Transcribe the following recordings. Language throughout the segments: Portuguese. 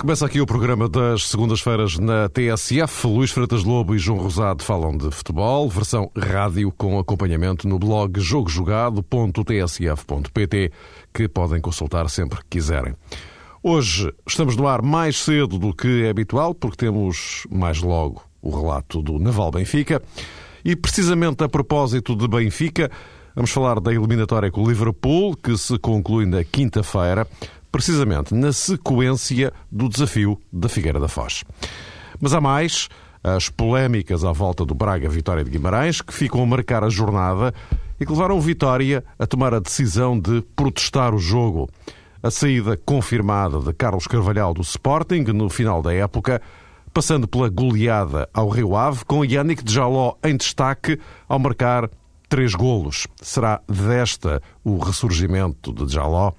Começa aqui o programa das segundas-feiras na TSF. Luís Freitas Lobo e João Rosado falam de futebol, versão rádio com acompanhamento no blog jogojogado.tsf.pt, que podem consultar sempre que quiserem. Hoje estamos no ar mais cedo do que é habitual, porque temos mais logo o relato do Naval Benfica. E precisamente a propósito de Benfica, vamos falar da eliminatória com o Liverpool, que se conclui na quinta-feira precisamente na sequência do desafio da Figueira da Foz. Mas há mais, as polémicas à volta do Braga Vitória de Guimarães, que ficam a marcar a jornada e que levaram Vitória a tomar a decisão de protestar o jogo. A saída confirmada de Carlos Carvalhal do Sporting no final da época, passando pela goleada ao Rio Ave, com Yannick de Jaló em destaque ao marcar três golos. Será desta o ressurgimento de Jaló?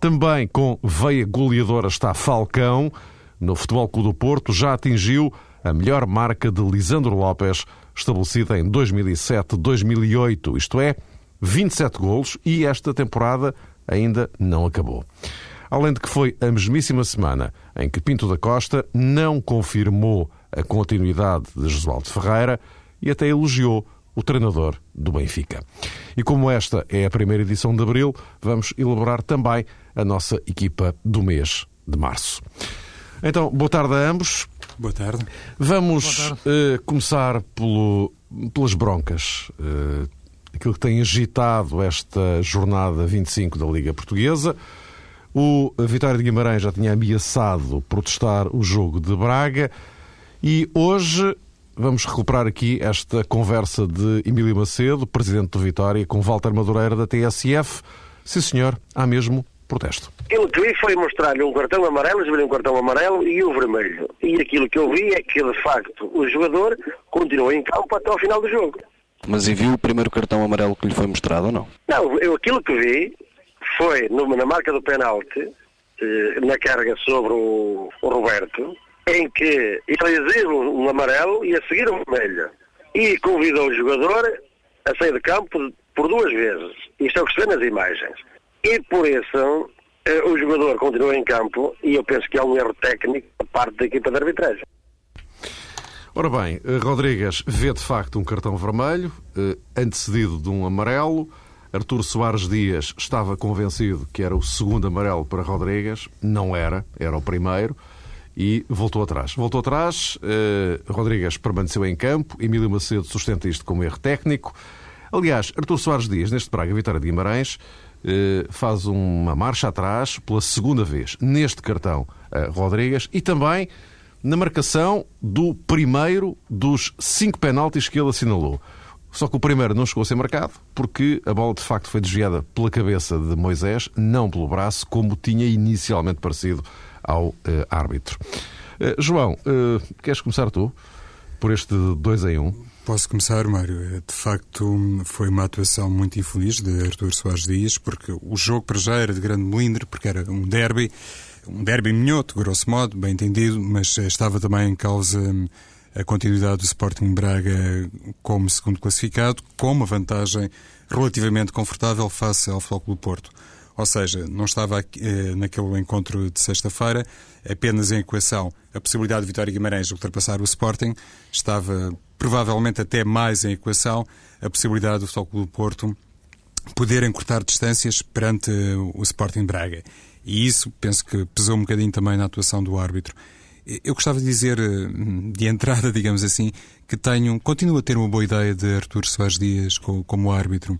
Também com veia goleadora está Falcão. No Futebol Clube do Porto já atingiu a melhor marca de Lisandro Lopes, estabelecida em 2007-2008, isto é, 27 golos, e esta temporada ainda não acabou. Além de que foi a mesmíssima semana em que Pinto da Costa não confirmou a continuidade de Josualdo Ferreira e até elogiou o treinador do Benfica. E como esta é a primeira edição de abril, vamos elaborar também a nossa equipa do mês de março. Então, boa tarde a ambos. Boa tarde. Vamos boa tarde. Uh, começar pelo, pelas broncas. Uh, aquilo que tem agitado esta jornada 25 da Liga Portuguesa. O Vitória de Guimarães já tinha ameaçado protestar o jogo de Braga e hoje vamos recuperar aqui esta conversa de Emílio Macedo, presidente do Vitória, com Walter Madureira da TSF. Sim, senhor, há mesmo protesto. Aquilo que vi foi mostrar-lhe um cartão amarelo, exibir um cartão amarelo e o um vermelho. E aquilo que eu vi é que, de facto, o jogador continuou em campo até ao final do jogo. Mas e viu o primeiro cartão amarelo que lhe foi mostrado ou não? Não, eu aquilo que vi foi numa, na marca do penalti, eh, na carga sobre o, o, Roberto, em que ele exibe um amarelo e a seguir um vermelho. E convidou o jogador a sair de campo por duas vezes. Isto é o que se vê nas imagens. E por isso eh, o jogador continua em campo e eu penso que há um erro técnico da parte da equipa de arbitragem. Ora bem, eh, Rodrigues vê de facto um cartão vermelho, eh, antecedido de um amarelo. Artur Soares Dias estava convencido que era o segundo amarelo para Rodrigues, não era, era o primeiro, e voltou atrás. Voltou atrás, Rodrigues permaneceu em campo, Emílio Macedo sustenta isto como erro técnico. Aliás, Artur Soares Dias, neste Braga Vitória de Guimarães, faz uma marcha atrás pela segunda vez neste cartão Rodrigues e também na marcação do primeiro dos cinco penaltis que ele assinalou. Só que o primeiro não chegou a ser marcado porque a bola de facto foi desviada pela cabeça de Moisés, não pelo braço, como tinha inicialmente parecido ao uh, árbitro. Uh, João, uh, queres começar tu por este 2 em 1? Um? Posso começar, Mário? É, de facto, foi uma atuação muito infeliz de Artur Soares Dias, porque o jogo para já era de grande melindre, porque era um derby, um derby minhoto, grosso modo, bem entendido, mas estava também em causa hum, a continuidade do Sporting Braga como segundo classificado, com uma vantagem relativamente confortável face ao Futebol Clube Porto. Ou seja, não estava eh, naquele encontro de sexta-feira apenas em equação a possibilidade de Vitória Guimarães ultrapassar o Sporting, estava provavelmente até mais em equação a possibilidade do Futebol Clube Porto poder encurtar distâncias perante o Sporting Braga. E isso penso que pesou um bocadinho também na atuação do árbitro. Eu gostava de dizer, eh, de entrada, digamos assim, que tenho, continuo a ter uma boa ideia de Artur Soares Dias como árbitro.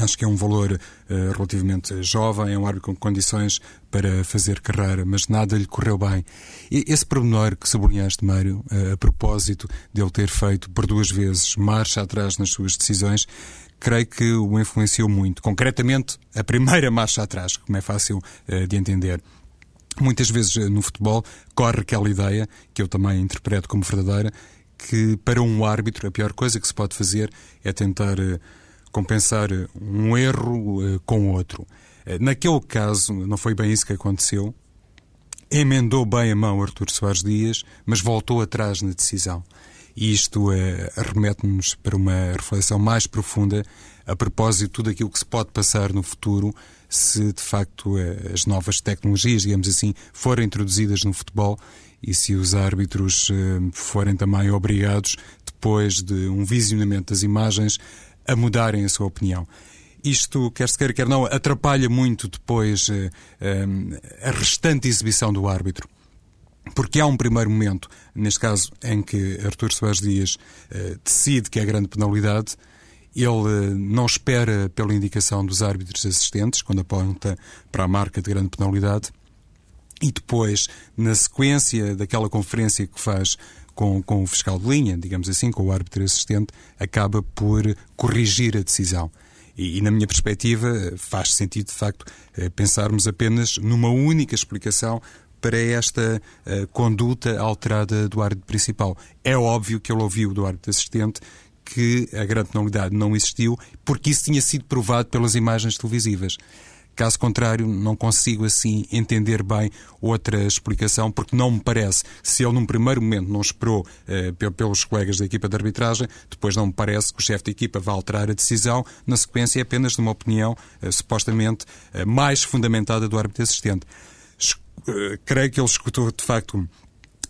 Acho que é um valor uh, relativamente jovem, é um árbitro com condições para fazer carreira, mas nada lhe correu bem. E esse pormenor que sublinhaste, Mário, uh, a propósito de ele ter feito por duas vezes marcha atrás nas suas decisões, creio que o influenciou muito. Concretamente, a primeira marcha atrás, como é fácil uh, de entender. Muitas vezes no futebol corre aquela ideia, que eu também interpreto como verdadeira, que para um árbitro a pior coisa que se pode fazer é tentar compensar um erro uh, com outro. Uh, naquele caso, não foi bem isso que aconteceu. Emendou bem a mão Artur Soares Dias, mas voltou atrás na decisão. E isto remete-nos para uma reflexão mais profunda a propósito de tudo aquilo que se pode passar no futuro se de facto as novas tecnologias, digamos assim, forem introduzidas no futebol e se os árbitros forem também obrigados, depois de um visionamento das imagens, a mudarem a sua opinião. Isto, quer se queira, quer não, atrapalha muito depois a restante exibição do árbitro. Porque há um primeiro momento, neste caso, em que Artur Soares Dias uh, decide que é grande penalidade, ele uh, não espera pela indicação dos árbitros assistentes, quando aponta para a marca de grande penalidade, e depois, na sequência daquela conferência que faz com, com o fiscal de linha, digamos assim, com o árbitro assistente, acaba por corrigir a decisão. E, e, na minha perspectiva, faz sentido, de facto, eh, pensarmos apenas numa única explicação para esta uh, conduta alterada do árbitro principal. É óbvio que ele ouviu do árbitro assistente que a grande penalidade não existiu, porque isso tinha sido provado pelas imagens televisivas. Caso contrário, não consigo assim entender bem outra explicação, porque não me parece, se ele num primeiro momento não esperou uh, pelos colegas da equipa de arbitragem, depois não me parece que o chefe de equipa vá alterar a decisão, na sequência é apenas de uma opinião uh, supostamente uh, mais fundamentada do árbitro assistente. creio que ele escutou de facto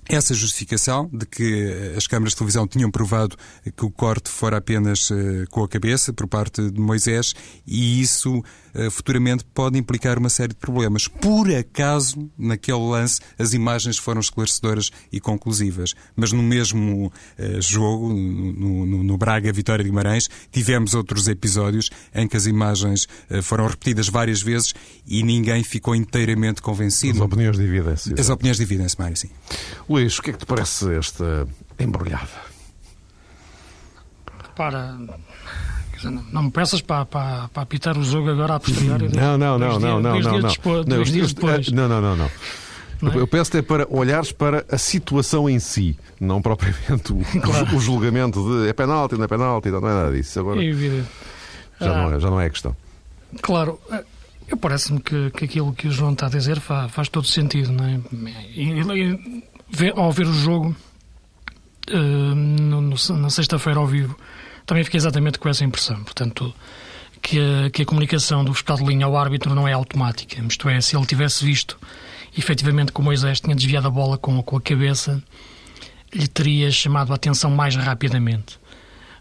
essa justificação de que as câmaras de televisão tinham provado que o corte fora apenas com a cabeça por parte de Moisés e isso eh, futuramente pode implicar uma série de problemas. Por acaso, naquele lance, as imagens foram esclarecedoras e conclusivas. Mas no mesmo uh, jogo, no, no, no, Braga Vitória de Guimarães, tivemos outros episódios em que as imagens uh, foram repetidas várias vezes e ninguém ficou inteiramente convencido. As opiniões dividem-se. As opiniões dividem-se, Mário, sim. Luís, o que é que te parece esta embrulhada? Para não me peças para, para, para apitar o jogo agora a posteriori. Não, não, não, não, não, depois. Não, não, não, não. não é? Eu peço-te é para olhares para a situação em si, não propriamente o, claro. o julgamento de é penalti, não é penalti, não é nada disso. Agora, é. Já, não é, já não é a questão. Claro, eu parece-me que, que aquilo que o João está a dizer faz, faz todo sentido, não é? E, e, ao ver o jogo uh, no, no, na sexta-feira ao vivo, também fiquei exatamente com essa impressão. Portanto, que a, que a comunicação do fiscal de linha ao árbitro não é automática. Isto é, se ele tivesse visto efetivamente que o Moisés tinha desviado a bola com, com a cabeça, lhe teria chamado a atenção mais rapidamente.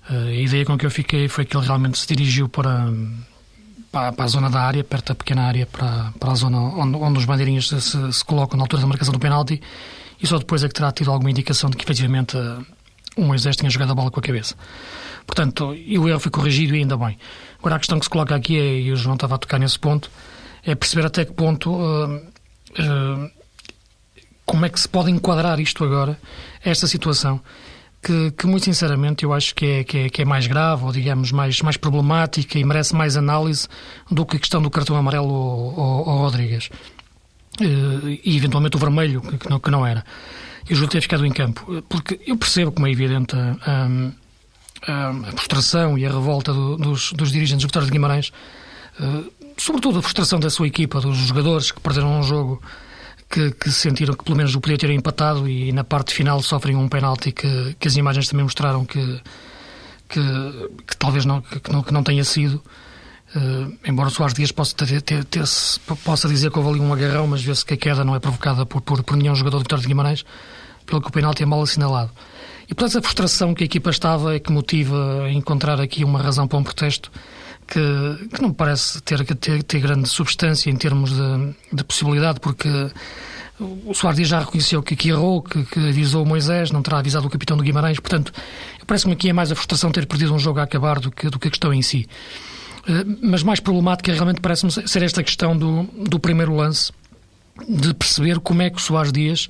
Uh, a ideia com que eu fiquei foi que ele realmente se dirigiu para, para, para a zona da área, perto da pequena área, para, para a zona onde, onde os bandeirinhos se, se, se, colocam na altura da marcação do penalti, e só depois é que terá tido alguma indicação de que efetivamente uh, o Moisés tinha jogado a bola com a cabeça. Portanto, e o erro foi corrigido e ainda bem. Agora, a questão que se coloca aqui é, e o João estava a tocar nesse ponto, é perceber até que ponto. Uh, uh, como é que se pode enquadrar isto agora, esta situação, que, que muito sinceramente eu acho que é, que é, que, é, mais grave, ou digamos, mais, mais problemática e merece mais análise do que a questão do cartão amarelo ao, ao, ao Rodrigues. Uh, e eventualmente o vermelho, que não, que não era. E o Júlio ter ficado em campo. Porque eu percebo, como é evidente, um, a frustração e a revolta do, dos, dos, dirigentes Vitória de Guimarães, uh, sobretudo a frustração da sua equipa, dos jogadores que perderam um jogo que, que sentiram que pelo menos o podia ter empatado e na parte final sofrem um penalti que, que as imagens também mostraram que, que, que talvez não, que, não, que não tenha sido. Uh, embora o Soares Dias possa, ter, ter, ter, possa dizer que houve ali um agarrão, mas vê-se que a queda não é provocada por, por, por nenhum jogador do Vitória de Guimarães, pelo que o penalti é mal assinalado. E por essa frustração que a equipa estava é que motiva a encontrar aqui uma razão para um protesto que, que não parece ter, ter, ter grande substância em termos de, de possibilidade, porque o Soares já reconheceu que, que errou, que, que, avisou o Moisés, não terá avisado o capitão do Guimarães, portanto, parece-me aqui é mais a frustração de ter perdido um jogo a acabar do que, do que a questão em si. Eh, mas mais problemática realmente parece-me ser esta questão do, do primeiro lance, de perceber como é que o Soares Dias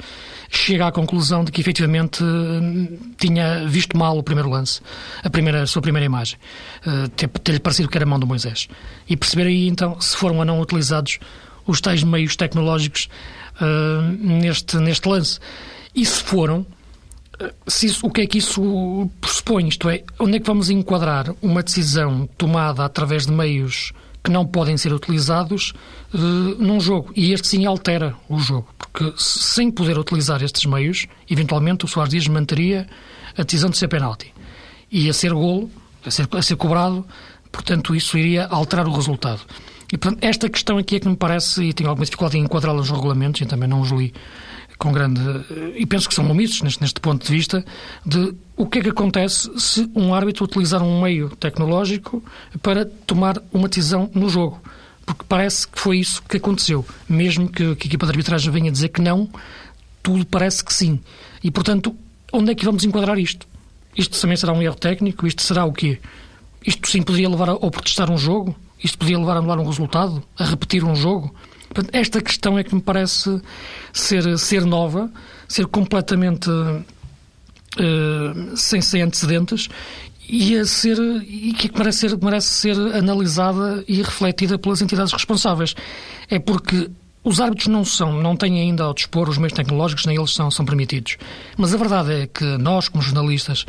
chega à conclusão de que efetivamente tinha visto mal o primeiro lance, a, primeira, a sua primeira imagem, uh, ter-lhe parecido que era a mão do Moisés. E perceber aí então se foram ou não utilizados os tais meios tecnológicos uh, neste, neste lance. E se foram, uh, se isso, o que é que isso pressupõe? Isto é, onde é que vamos enquadrar uma decisão tomada através de meios que não podem ser utilizados uh, num jogo. E este sim altera o jogo, porque sem poder utilizar estes meios, eventualmente o Soares Dias manteria a decisão de ser penalti. E a ser golo, a ser, a ser cobrado, portanto, isso iria alterar o resultado. E, portanto, esta questão aqui é que me parece, e tenho alguma dificuldade em enquadrá-la nos regulamentos, e também não os li com grande. E penso que são omissos neste, neste ponto de vista, de o que é que acontece se um árbitro utilizar um meio tecnológico para tomar uma decisão no jogo. Porque parece que foi isso que aconteceu. Mesmo que, que a equipa de arbitragem venha dizer que não, tudo parece que sim. E, portanto, onde é que vamos enquadrar isto? Isto também será um erro técnico? Isto será o quê? Isto sim poderia levar a, protestar um jogo? Isto poderia levar a anular um resultado? A repetir um jogo? Esta questão é que me parece ser, ser nova, ser completamente uh, sem, sem antecedentes e, a ser, e que merece ser, merece ser analisada e refletida pelas entidades responsáveis. É porque os árbitros não são, não têm ainda ao dispor os meios tecnológicos, nem eles são, são permitidos. Mas a verdade é que nós, como jornalistas,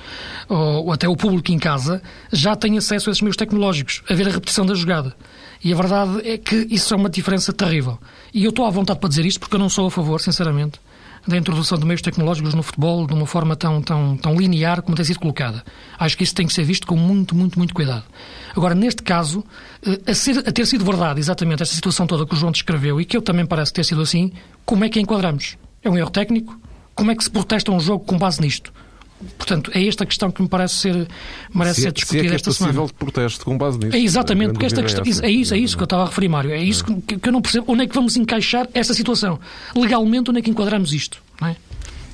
ou, ou até o público em casa, já tem acesso a esses meios tecnológicos, a ver a repetição da jogada. E a verdade é que isso é uma diferença terrível. E eu estou à vontade para dizer isto porque eu não sou a favor, sinceramente, da introdução de meios tecnológicos no futebol de uma forma tão, tão, tão linear como tem sido colocada. Acho que isso tem que ser visto com muito, muito, muito cuidado. Agora, neste caso, eh, a, ser, a ter sido verdade exatamente esta situação toda que o João descreveu e que eu também parece ter sido assim, como é que a enquadramos? É um erro técnico? Como é que se protesta um jogo com base nisto? Portanto, é esta questão que me parece ser, merece se, ser discutida se é é esta semana. de protesto com base nisto. É exatamente, porque esta questão, é, é isso, é isso que eu estava a referir, Mário. É isso que, que eu não percebo. Onde é que vamos encaixar esta situação? Legalmente, onde é que enquadramos isto? Não é?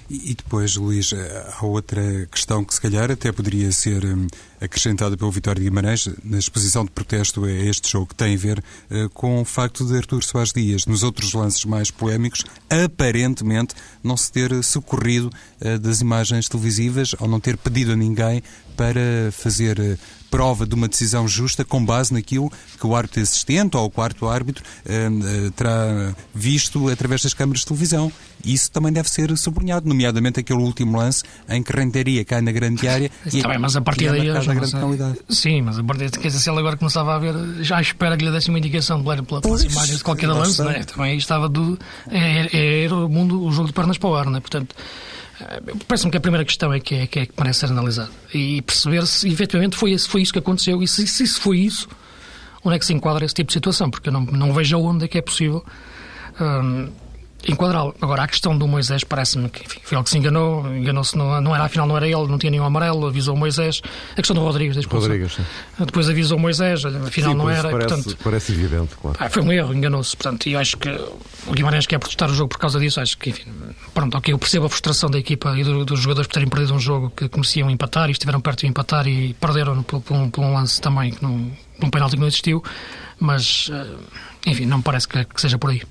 E depois, Luís, há outra questão que se calhar até poderia ser hum, acrescentada pelo Vitório de Guimarães na exposição de protesto a este jogo, que tem a ver uh, com o facto de Artur Soares Dias, nos outros lances mais polémicos, aparentemente não se ter socorrido uh, das imagens televisivas ou não ter pedido a ninguém para fazer uh, prova de uma decisão justa com base naquilo que o árbitro assistente ou o quarto árbitro uh, uh, terá visto através das câmaras de televisão. Isso também deve ser sublinhado, nomeadamente aquele último lance em que Renteria cai na grande área e Está bem, mas a partir daí grande penalidade. Sim, mas a partir daí, se ele agora começava a ver, já espera que lhe desse uma indicação de pela, pelas imagens de qualquer lance, né? também estava do. É, é, era o mundo, o jogo de pernas para o ar, né? portanto. Eh, parece-me que a primeira questão é que, é, que, é que merece ser analisada e perceber se efetivamente foi, foi isso que aconteceu e se, se isso foi isso, onde é que se enquadra esse tipo de situação, porque eu não, não vejo onde é que é possível. Hum, enquadrá-lo. Agora, a questão do Moisés parece-me que enfim, foi ele que se enganou, enganou-se, não, não era, afinal não era ele, não tinha nenhum amarelo, avisou o Moisés. A questão do Rodrigues, da Rodrigues, sim. Depois avisou o Moisés, afinal sim, não era. Parece, portanto, parece evidente, claro. Ah, foi um erro, enganou-se. Portanto, e eu acho que o Guimarães quer protestar o jogo por causa disso. Acho que, enfim, pronto, ok, eu percebo a frustração da equipa e do, dos jogadores por terem perdido um jogo que mereciam empatar e estiveram perto de empatar e perderam por, por, um, por um, lance também, que não, um penalti que não existiu. Mas, eh, enfim, não me parece que, que seja por aí.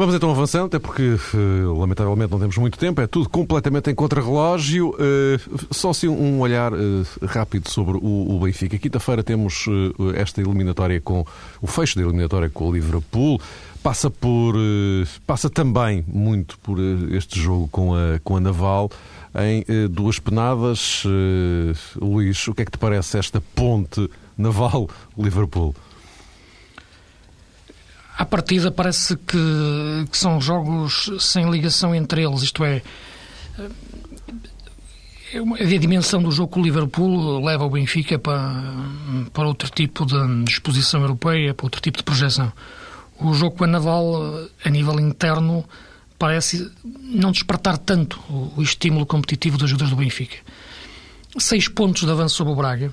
Vamos então avançando, até porque uh, lamentavelmente não temos muito tempo, é tudo completamente em contrarrelógio. Uh, só assim um olhar uh, rápido sobre o, Benfica. Quinta-feira temos esta eliminatória com o fecho da eliminatória com o Liverpool. Passa por passa também muito por este jogo com a, com a Naval em duas penadas. Luís, o que é que te parece esta ponte Naval-Liverpool? À partida parece que, que, são jogos sem ligação entre eles, isto é, é a dimensão do jogo com o Liverpool leva o Benfica para, para outro tipo de exposição europeia, para outro tipo de projeção. O jogo com a Naval, a nível interno, parece não despertar tanto o, estímulo competitivo dos jogadores do Benfica. Seis pontos de avanço sobre o Braga,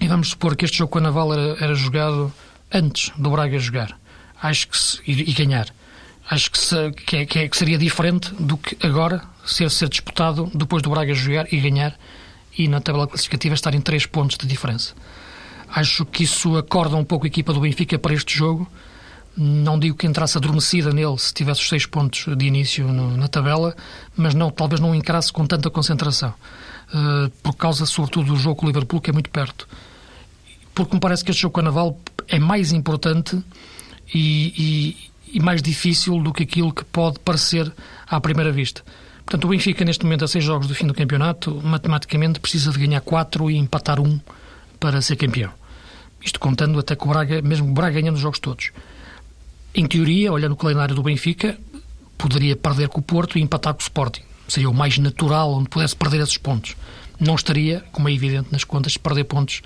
e vamos supor que este jogo com a Naval era, era jogado antes do Braga jogar acho que se, e, ganhar. Acho que, se, que, é, que, é, que, seria diferente do que agora ser, ser disputado depois do Braga jogar e ganhar e na tabela classificativa estar em 3 pontos de diferença. Acho que isso acorda um pouco a equipa do Benfica para este jogo. Não digo que entrasse adormecida nele se tivesse os 6 pontos de início no, na tabela, mas não, talvez não encarasse com tanta concentração. Uh, por causa, sobretudo, do jogo com o Liverpool, que é muito perto. Porque me parece que este jogo com a Naval é mais importante e, e, e mais difícil do que aquilo que pode parecer à primeira vista. Portanto, o Benfica, neste momento, a seis jogos do fim do campeonato, matematicamente precisa de ganhar quatro e empatar um para ser campeão. Isto contando até que o Braga, mesmo o Braga ganhando os jogos todos. Em teoria, olhando o calendário do Benfica, poderia perder com o Porto e empatar com o Sporting. Seria o mais natural onde pudesse perder esses pontos. Não estaria, como é evidente nas contas, perder pontos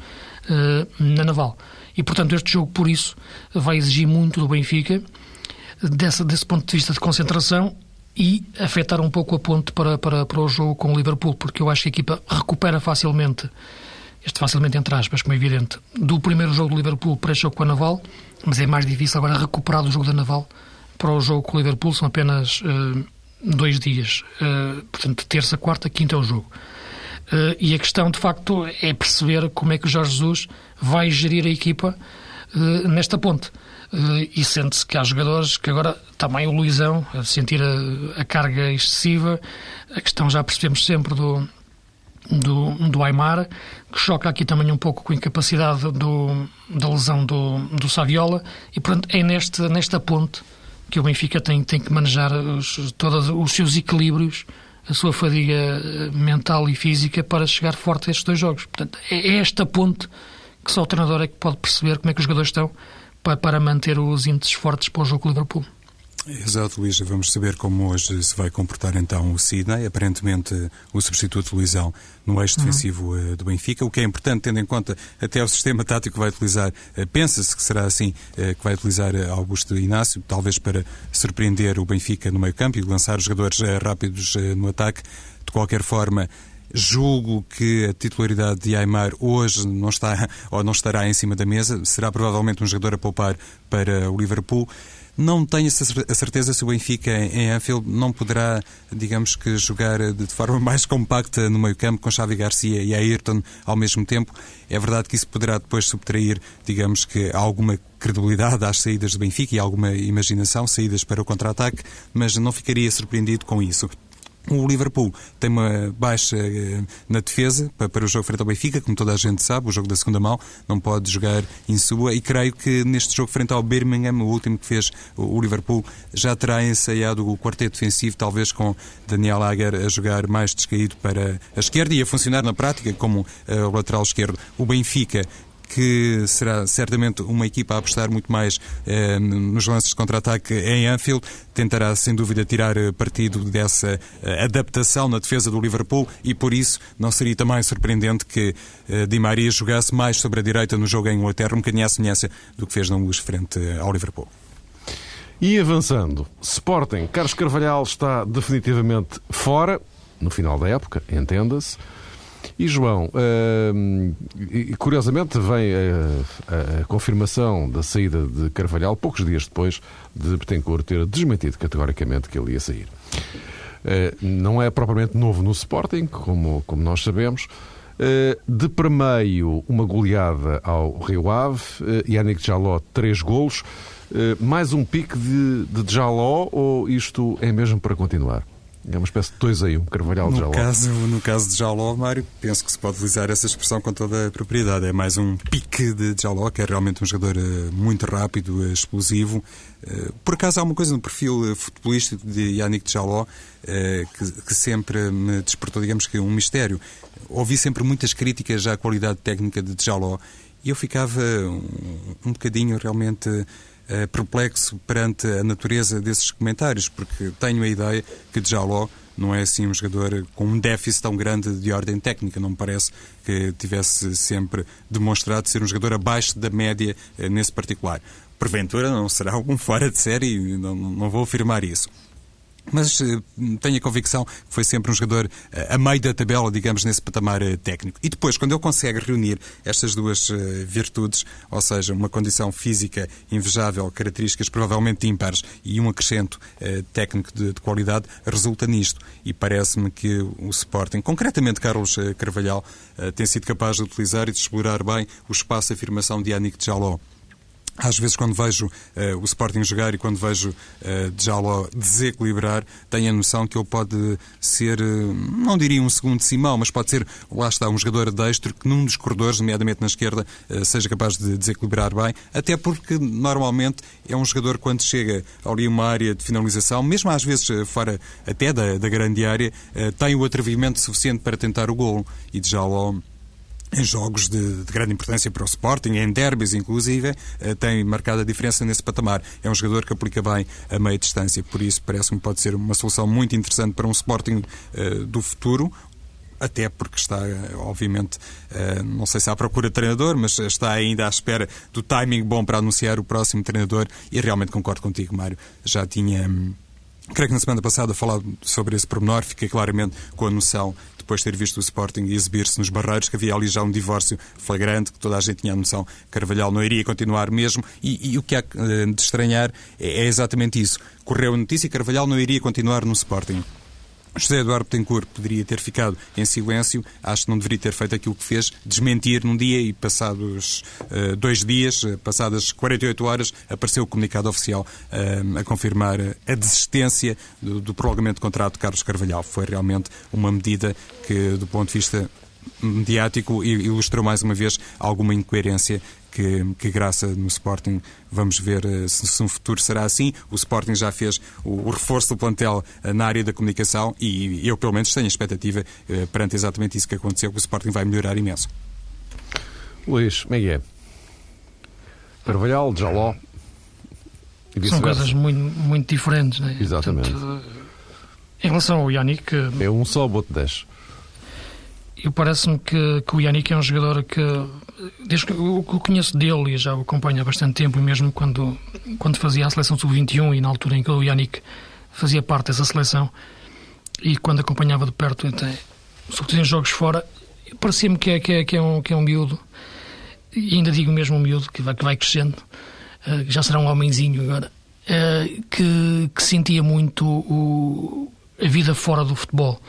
uh, na Naval. E, portanto, este jogo, por isso, vai exigir muito do Benfica, desse, desse ponto de vista de concentração e afetar um pouco a ponte para, para, para o jogo com o Liverpool, porque eu acho que a equipa recupera facilmente, este facilmente entre aspas, como é evidente, do primeiro jogo do Liverpool para este jogo com a Naval, mas é mais difícil agora recuperar do jogo da Naval para o jogo com o Liverpool, são apenas uh, dois dias, uh, portanto, terça, quarta, quinta é o jogo. Uh, e a questão, de facto, é perceber como é que o Jorge Jesus vai gerir a equipa uh, nesta ponte. Uh, e sente-se que há jogadores que agora, também o Luizão, a sentir a, a, carga excessiva, a questão já percebemos sempre do, do, do Aymar, que choca aqui também um pouco com a incapacidade do, da lesão do, do Saviola, e portanto é neste, nesta ponte que o Benfica tem, tem que manejar os, todos os seus equilíbrios a sua fadiga eh, mental e física para chegar forte a estes dois jogos. Portanto, é, é esta ponte que só o treinador é que pode perceber como é que os jogadores estão para, manter os índices fortes para o jogo com o Liverpool. Exato, Luís. Vamos saber como hoje se vai comportar então o Sidney, aparentemente o substituto de Luizão no eixo uhum. defensivo uhum. do Benfica, o que é importante tendo em conta até o sistema tático que vai utilizar. Eh, pensa-se que será assim que vai utilizar Augusto Inácio, talvez para surpreender o Benfica no meio campo e lançar os jogadores rápidos no ataque. De qualquer forma, Julgo que a titularidade de Aymar hoje não está ou não estará em cima da mesa. Será provavelmente um jogador a poupar para o Liverpool. Não tenho a certeza se o Benfica em Anfield não poderá, digamos que, jogar de forma mais compacta no meio-campo com Xavi Garcia e Ayrton ao mesmo tempo. É verdade que isso poderá depois subtrair, digamos que, alguma credibilidade às saídas do Benfica e alguma imaginação, saídas para o contra-ataque, mas não ficaria surpreendido com isso. O Liverpool tem uma baixa eh, na defesa para o jogo frente ao Benfica, como toda a gente sabe, o jogo da segunda mão, não pode jogar em sua, e creio que neste jogo frente ao Birmingham, o último que fez o Liverpool, já terá ensaiado o quarteto defensivo, talvez com Daniel Ager a jogar mais descaído para a esquerda e a funcionar na prática como uh, lateral esquerdo. O Benfica que será certamente uma equipa a apostar muito mais eh, nos lances de contra-ataque em Anfield. Tentará, sem dúvida, tirar eh, partido dessa eh, adaptação na defesa do Liverpool e, por isso, não seria também surpreendente que eh, Di Maria jogasse mais sobre a direita no jogo em Inglaterra, um bocadinho à semelhança do que fez na luz frente eh, ao Liverpool. E avançando, Sporting, Carlos Carvalhal está definitivamente fora, no final da época, entenda-se. E João, uh, curiosamente vem a, a, confirmação da saída de Carvalhal poucos dias depois de Betancourt ter desmentido categoricamente que ele ia sair. Uh, não é propriamente novo no Sporting, como, como nós sabemos. Uh, de meio, uma goleada ao Rio Ave, uh, Yannick Jaló, três golos. Uh, mais um pique de, de Jaló ou isto é mesmo para continuar? É uma espécie de dois aí, um carvalhal de Jaló. Caso, no caso de Jaló, Mário, penso que se pode utilizar essa expressão com toda a propriedade. É mais um pique de Jaló, que é realmente um jogador eh, muito rápido, eh, explosivo. Eh, por acaso há uma coisa no perfil futebolístico de Yannick Jaló que, sempre me despertou, digamos que, um mistério. Ouvi sempre muitas críticas à qualidade técnica de Jaló e eu ficava um bocadinho realmente uh, perplexo perante a natureza desses comentários, porque tenho a ideia que Djaló não é assim um jogador com um déficit tão grande de ordem técnica. Não me parece que tivesse sempre demonstrado ser um jogador abaixo da média uh, nesse particular. Porventura não será um fora de série, não, não vou afirmar isso mas uh, tenho a convicção que foi sempre um jogador uh, a meio da tabela, digamos, nesse patamar uh, técnico. E depois, quando ele consegue reunir estas duas virtudes, ou seja, uma condição física invejável, características provavelmente ímpares e um acrescento técnico de, de, qualidade, resulta nisto. E parece-me que o Sporting, concretamente Carlos Carvalhal, tem sido capaz de utilizar e de explorar bem o espaço de afirmação de Yannick Jaló. Às vezes, quando vejo uh, o Sporting jogar e quando vejo uh, Djaló desequilibrar, tenho a noção que ele pode ser, uh, não diria um segundo Simão, mas pode ser, lá está, um jogador destro que num dos corredores, nomeadamente na esquerda, uh, seja capaz de desequilibrar bem, até porque normalmente é um jogador quando chega ali uma área de finalização, mesmo às vezes fora até da, da grande área, tem o atrevimento suficiente para tentar o golo. E Djaló em jogos de, de, grande importância para o Sporting, em derbys inclusive, eh, tem marcado a diferença nesse patamar. É um jogador que aplica bem a meia distância, por isso parece-me pode ser uma solução muito interessante para um Sporting uh, do futuro, até porque está, obviamente, uh, não sei se há procura de treinador, mas está ainda à espera do timing bom para anunciar o próximo treinador e realmente concordo contigo, Mário. Já tinha. Hum, creio que na semana passada falado sobre esse pormenor, fiquei claramente com a noção depois de ter visto o Sporting exibir-se nos Barreiros, que havia ali já um divórcio flagrante, que toda a gente tinha a noção que Carvalhal não iria continuar mesmo, e, e o que há eh, de estranhar é, é exatamente isso. Correu a notícia que Carvalhal não iria continuar no Sporting. José Eduardo Betancourt poderia ter ficado em silêncio, acho que não deveria ter feito aquilo que fez, desmentir num dia e passados uh, dois dias, uh, passadas 48 horas, apareceu o comunicado oficial uh, a confirmar a desistência do, do prolongamento do contrato de Carlos Carvalhal. Foi realmente uma medida que, do ponto de vista mediático, ilustrou mais uma vez alguma incoerência que, que graça no Sporting. Vamos ver uh, se, se no futuro será assim. O Sporting já fez o, o reforço do plantel uh, na área da comunicação e eu, pelo menos, tenho a expectativa, uh, perante exatamente isso que aconteceu, que o Sporting vai melhorar imenso. Luís, como é que é? Carvalhal, Jaló. São coisas muito, muito diferentes, não é? Exatamente. Portanto, em relação ao Yannick. É um só, bote 10. Eu parece-me que, que o Yannick é um jogador que desde que eu, conheço dele e já o acompanho há bastante tempo, mesmo quando, quando fazia a seleção sub-21 e na altura em que o Yannick fazia parte dessa seleção, e quando acompanhava de perto, até, sobretudo em jogos fora, parecia-me que é, que, é, que, é um, que é um miúdo, e ainda digo mesmo um miúdo, que vai, que vai crescendo, uh, já será um homenzinho agora, uh, que, que sentia muito o, a vida fora do futebol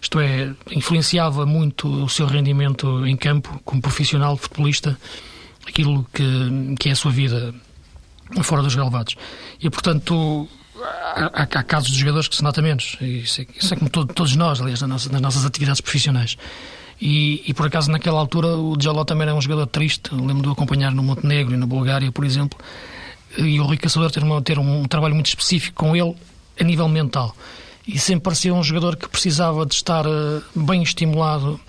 isto é, influenciava muito o seu rendimento em campo, como profissional futebolista, aquilo que, que é a sua vida fora dos relevados. E, portanto, há, há, casos de jogadores que se nota menos. Isso é, isso é como todo, todos nós, aliás, nas nossas, nas nossas atividades profissionais. E, e, por acaso, naquela altura, o Djaló também era um jogador triste. lembro de o acompanhar no Montenegro e na Bulgária, por exemplo. E o Rui Caçador ter, uma, ter um, um trabalho muito específico com ele a nível mental e sempre parecia um jogador que precisava de estar eh, bem estimulado,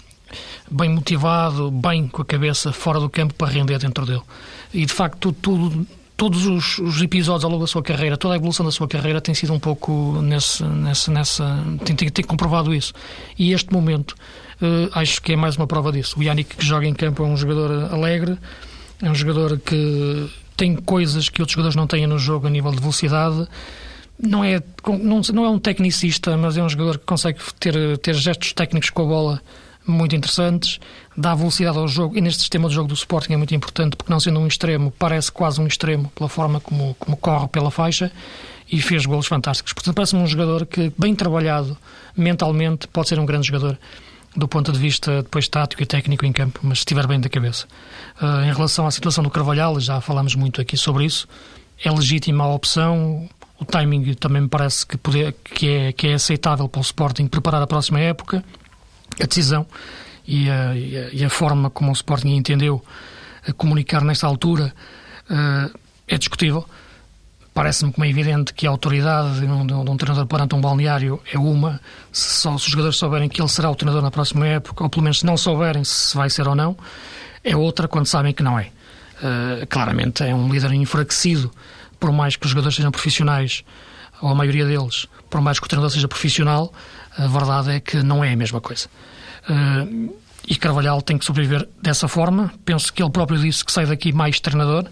bem motivado, bem com a cabeça fora do campo para render dentro dele. E de facto, tudo, todos os, os, episódios ao longo da sua carreira, toda a evolução da sua carreira tem sido um pouco nesse, nessa. nessa tem, tem, tem comprovado isso. E este momento uh, acho que é mais uma prova disso. O Yannick que joga em campo é um jogador alegre, é um jogador que tem coisas que outros jogadores não têm no jogo a nível de velocidade não é, não, não é um tecnicista, mas é um jogador que consegue ter, ter gestos técnicos com a bola muito interessantes, dá velocidade ao jogo, e neste sistema de jogo do Sporting é muito importante, porque não sendo um extremo, parece quase um extremo pela forma como, como corre pela faixa, e fez golos fantásticos. Portanto, parece-me um jogador que, bem trabalhado mentalmente, pode ser um grande jogador do ponto de vista depois tático e técnico em campo, mas se estiver bem da cabeça. Uh, em relação à situação do Carvalhal, já falámos muito aqui sobre isso, é legítima a opção, o timing também me parece que, poder, que, é, que é aceitável para o Sporting preparar a próxima época. A decisão e a, e a, forma como o Sporting entendeu comunicar nesta altura uh, é discutível. Parece-me como é evidente que a autoridade de um, de um, treinador perante um balneário é uma. Se, só, se os jogadores souberem que ele será o treinador na próxima época, ou pelo menos se não souberem se vai ser ou não, é outra quando sabem que não é. Uh, claramente é um líder enfraquecido por mais que os jogadores sejam profissionais, ou a maioria deles, por mais que o treinador seja profissional, a verdade é que não é a mesma coisa. Uh, e Carvalhal tem que sobreviver dessa forma. Penso que ele próprio disse que sai daqui mais treinador,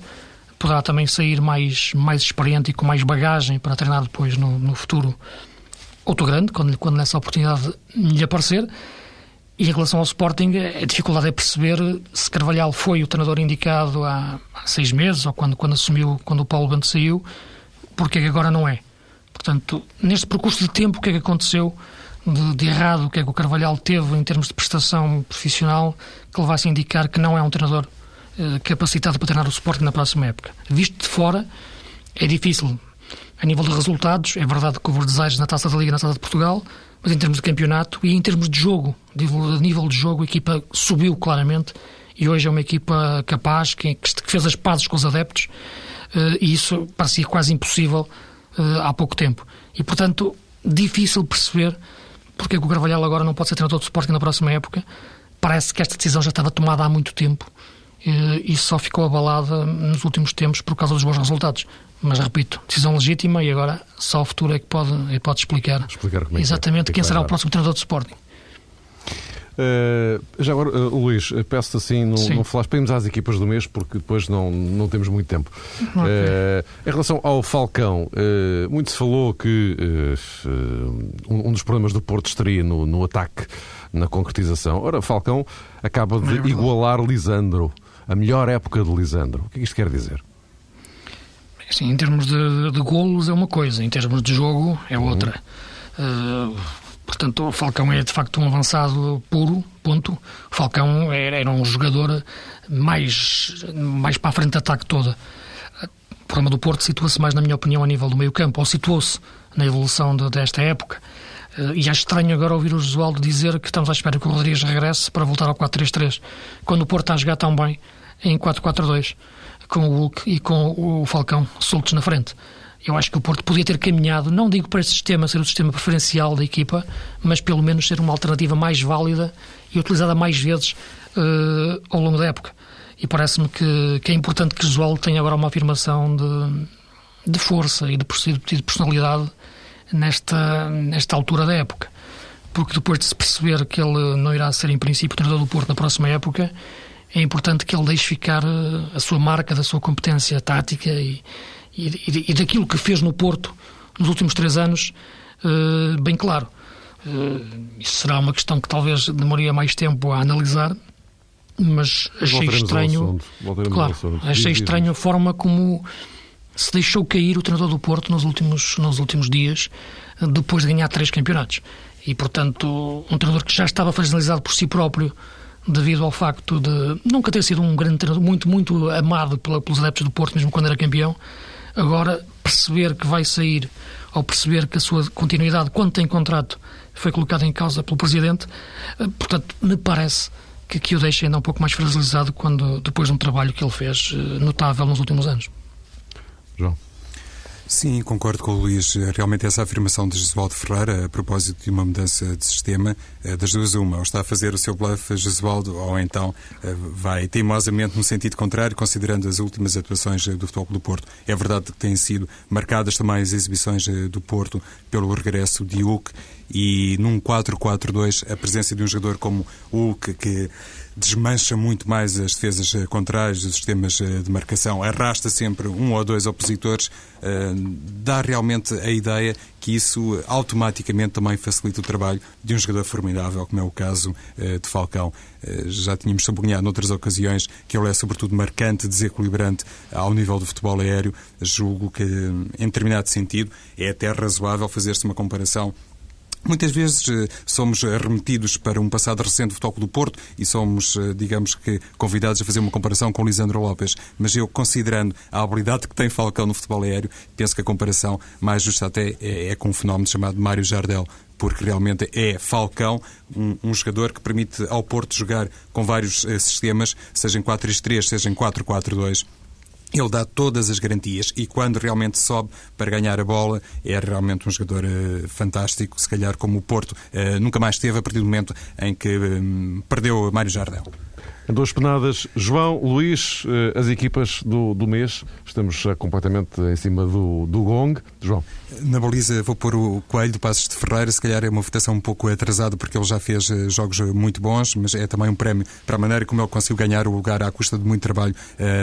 poderá também sair mais, mais experiente e com mais bagagem para treinar depois no, no futuro outro grande, quando, quando essa oportunidade lhe aparecer. E em relação ao Sporting, a dificuldade é perceber se Carvalhal foi o treinador indicado há, seis meses, ou quando, quando assumiu, quando o Paulo Bento saiu, porque é que agora não é. Portanto, neste percurso de tempo, o que é que aconteceu de, de, errado, o que é que o Carvalhal teve em termos de prestação profissional, que levasse a indicar que não é um treinador eh, capacitado para treinar o Sporting na próxima época. Visto de fora, é difícil. A nível de resultados, é verdade que houve desejos na Taça da Liga na Taça de Portugal, mas em termos de campeonato e em termos de jogo, de nível de jogo, a equipa subiu claramente e hoje é uma equipa capaz, que, que fez as pazes com os adeptos eh, e isso parecia quase impossível eh, há pouco tempo. E, portanto, difícil perceber porque é que o Carvalhal agora não pode ser treinador de Sporting na próxima época, parece que esta decisão já estava tomada há muito tempo e só ficou abalada nos últimos tempos por causa dos bons resultados. Mas repito, decisão legítima e agora só o futuro é que pode, é pode explicar, explicar como é exatamente que é, quem que será o próximo treinador do Sporting. Uh, já agora, uh, Luís, peço-te assim, não, não falaste para irmos às equipas do mês, porque depois não, não temos muito tempo. Okay. Uh, em relação ao Falcão, muito se falou que um, um, dos problemas do Porto estaria no, no ataque, na concretização. Ora, Falcão acaba de é igualar Lisandro, a melhor época de Lisandro. O que é que isto quer dizer? Assim, em termos de, de golos é uma coisa, em termos de jogo é outra. Uhum. Portanto, o Falcão é de facto um avançado puro, ponto. O Falcão era, um jogador mais, mais para a frente de ataque toda. O problema do Porto situa-se mais, na minha opinião, a nível do meio campo, ou situou-se na evolução de, desta época. Eh, e acho estranho agora ouvir o Josualdo dizer que estamos à espera que o Rodrigues regresse para voltar ao 4-3-3, quando o Porto está a jogar tão bem em 4-4-2, com o Hulk e com o Falcão soltos na frente. Eu acho que o Porto podia ter caminhado, não digo para esse sistema ser o sistema preferencial da equipa, mas pelo menos ser uma alternativa mais válida e utilizada mais vezes uh, ao longo da época. E parece-me que, que, é importante que Josualdo tenha agora uma afirmação de, de força e de, de personalidade nesta, nesta altura da época. Porque depois de se perceber que ele não irá ser, em princípio, treinador do Porto na próxima época, é importante que ele deixe ficar eh, a sua marca da sua competência tática e, e, e daquilo que fez no Porto nos últimos três anos, uh, bem claro. Uh, isso será uma questão que talvez demoraria mais tempo a analisar, mas achei estranho. Claro, achei estranho a forma como se deixou cair o treinador do Porto nos últimos, nos últimos dias, depois de ganhar três campeonatos. E, portanto, um treinador que já estava fragilizado por si próprio, devido ao facto de nunca ter sido um grande treinador, muito, muito amado pelos adeptos do Porto, mesmo quando era campeão, Agora, perceber que vai sair, ou perceber que a sua continuidade, quando tem contrato, foi colocada em causa pelo Presidente, eh, portanto, me parece que, que o deixa ainda um pouco mais fragilizado quando, depois de um trabalho que ele fez eh, notável nos últimos anos. João. Sim, concordo com o Luís. Realmente essa afirmação de Jesualdo Ferreira a propósito de uma mudança de sistema, eh, das duas uma, ou está a fazer o seu bluff Jesualdo, ou então eh, vai teimosamente no sentido contrário, considerando as últimas atuações eh, do Futebol do Porto. É verdade que têm sido marcadas também as exibições do Porto pelo regresso de Hulk e num 4-4-2 a presença de um jogador como Hulk que desmancha muito mais as defesas eh, contrárias, os sistemas eh, de marcação, arrasta sempre um ou dois opositores, eh, dá realmente a ideia que isso automaticamente também facilita o trabalho de um jogador formidável, como é o caso de Falcão. Já tínhamos sublinhado noutras ocasiões que ele é sobretudo marcante, desequilibrante ao nível do futebol aéreo. Julgo que, em determinado sentido, é até razoável fazer-se uma comparação Muitas vezes eh, somos remetidos para um passado recente do Futebol do Porto e somos, eh, digamos que, convidados a fazer uma comparação com Lisandro Lopes. Mas eu, considerando a habilidade que tem Falcão no futebol aéreo, penso que a comparação mais justa até é, é com um fenómeno chamado Mário Jardel, porque realmente é Falcão, um, um, jogador que permite ao Porto jogar com vários sistemas, seja em 4-3-3, seja em 4-4-2 ele dá todas as garantias e quando realmente sobe para ganhar a bola é realmente um jogador uh, fantástico, se calhar como o Porto uh, nunca mais teve a partir do momento em que um, perdeu Mário Jardel. Duas penadas, João, Luís, eh, as equipas do, do mês, estamos completamente em cima do, do gong. João. Na baliza vou pôr o Coelho do Passos de Ferreira, se calhar é uma votação um pouco atrasada porque ele já fez eh, jogos muito bons, mas é também um prémio para a maneira como ele conseguiu ganhar o lugar à custa de muito trabalho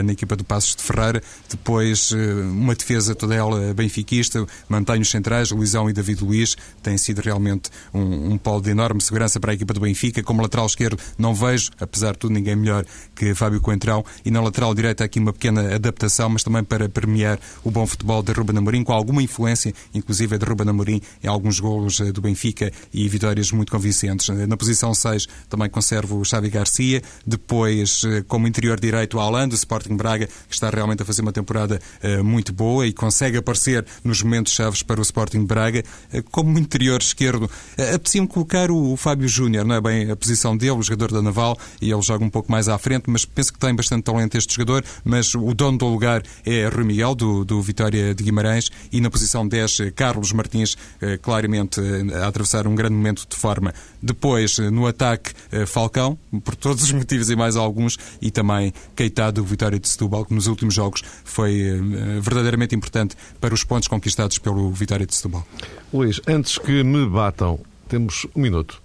na equipa do Passos de Ferreira. Depois, uma defesa toda ela benfiquista, mantém os centrais, Luizão e David Luiz, tem sido realmente um, um polo de enorme segurança para a equipa do Benfica. Como lateral esquerdo, não vejo, apesar de tudo, ninguém melhor que Fábio Coentrão. E na lateral direita, aqui uma pequena adaptação, mas também para premiar o bom futebol de Ruben Amorim, com alguma influência, inclusive, de Ruben Amorim em alguns golos eh, do Benfica e vitórias muito convincentes. Na posição 6 também conservo o Xavi Garcia. Depois, eh, como interior direito, o Alan, do Sporting Braga, que está realmente a fazer uma temporada muito boa e consegue aparecer nos momentos chaves para o Sporting Braga. Como interior esquerdo, apetecia-me colocar o Fábio Júnior, não é bem a posição dele, o jogador da Naval, e ele joga um pouco pouco mais à frente, mas penso que tem bastante talento este jogador, mas o dono do lugar é Rui Miguel, do, do Vitória de Guimarães, e na posição 10, Carlos Martins, claramente a atravessar um grande momento de forma. Depois, no ataque, Falcão, por todos os motivos e mais alguns, e também Keita do Vitória de Setúbal, que nos últimos jogos foi verdadeiramente importante para os pontos conquistados pelo Vitória de Setúbal. Luís, antes que me batam, temos um minuto.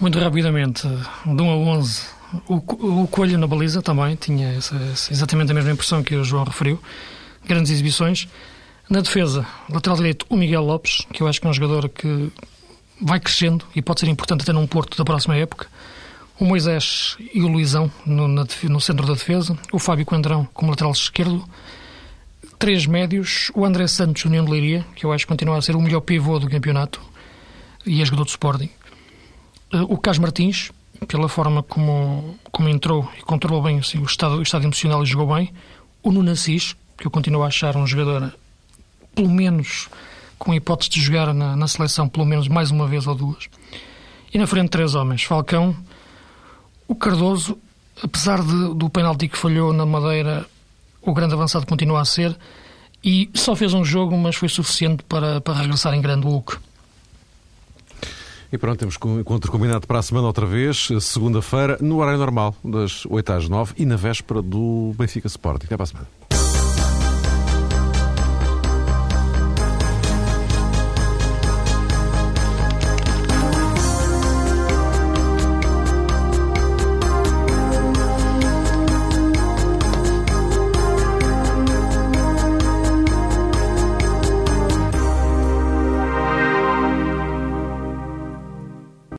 Muito rapidamente, de 1 a 11, o, Coelho na baliza também tinha essa, exatamente a mesma impressão que o João referiu. Grandes exibições. Na defesa, lateral direito, o Miguel Lopes, que eu acho que é um jogador que vai crescendo e pode ser importante até num Porto da próxima época. O Moisés e o Luizão no, na, no centro da defesa. O Fábio Coendrão como lateral esquerdo três médios, o André Santos, União de Leiria, que eu acho que continua a ser o melhor pivô do campeonato e é jogador do Sporting. O Cas Martins, pela forma como, como entrou e controlou bem assim, o, estado, o estado emocional e jogou bem. O Nuno Assis, que eu continuo a achar um jogador, pelo menos com hipótese de jogar na, na seleção pelo menos mais uma vez ou duas. E na frente, três homens: Falcão, o Cardoso, apesar de, do penalti que falhou na Madeira o grande avançado continua a ser e só fez um jogo, mas foi suficiente para, para regressar em grande lucro. E pronto, temos um encontro combinado para a semana outra vez, segunda-feira, no horário normal, das 8 às 9 e na véspera do Benfica Sport. Até para a semana.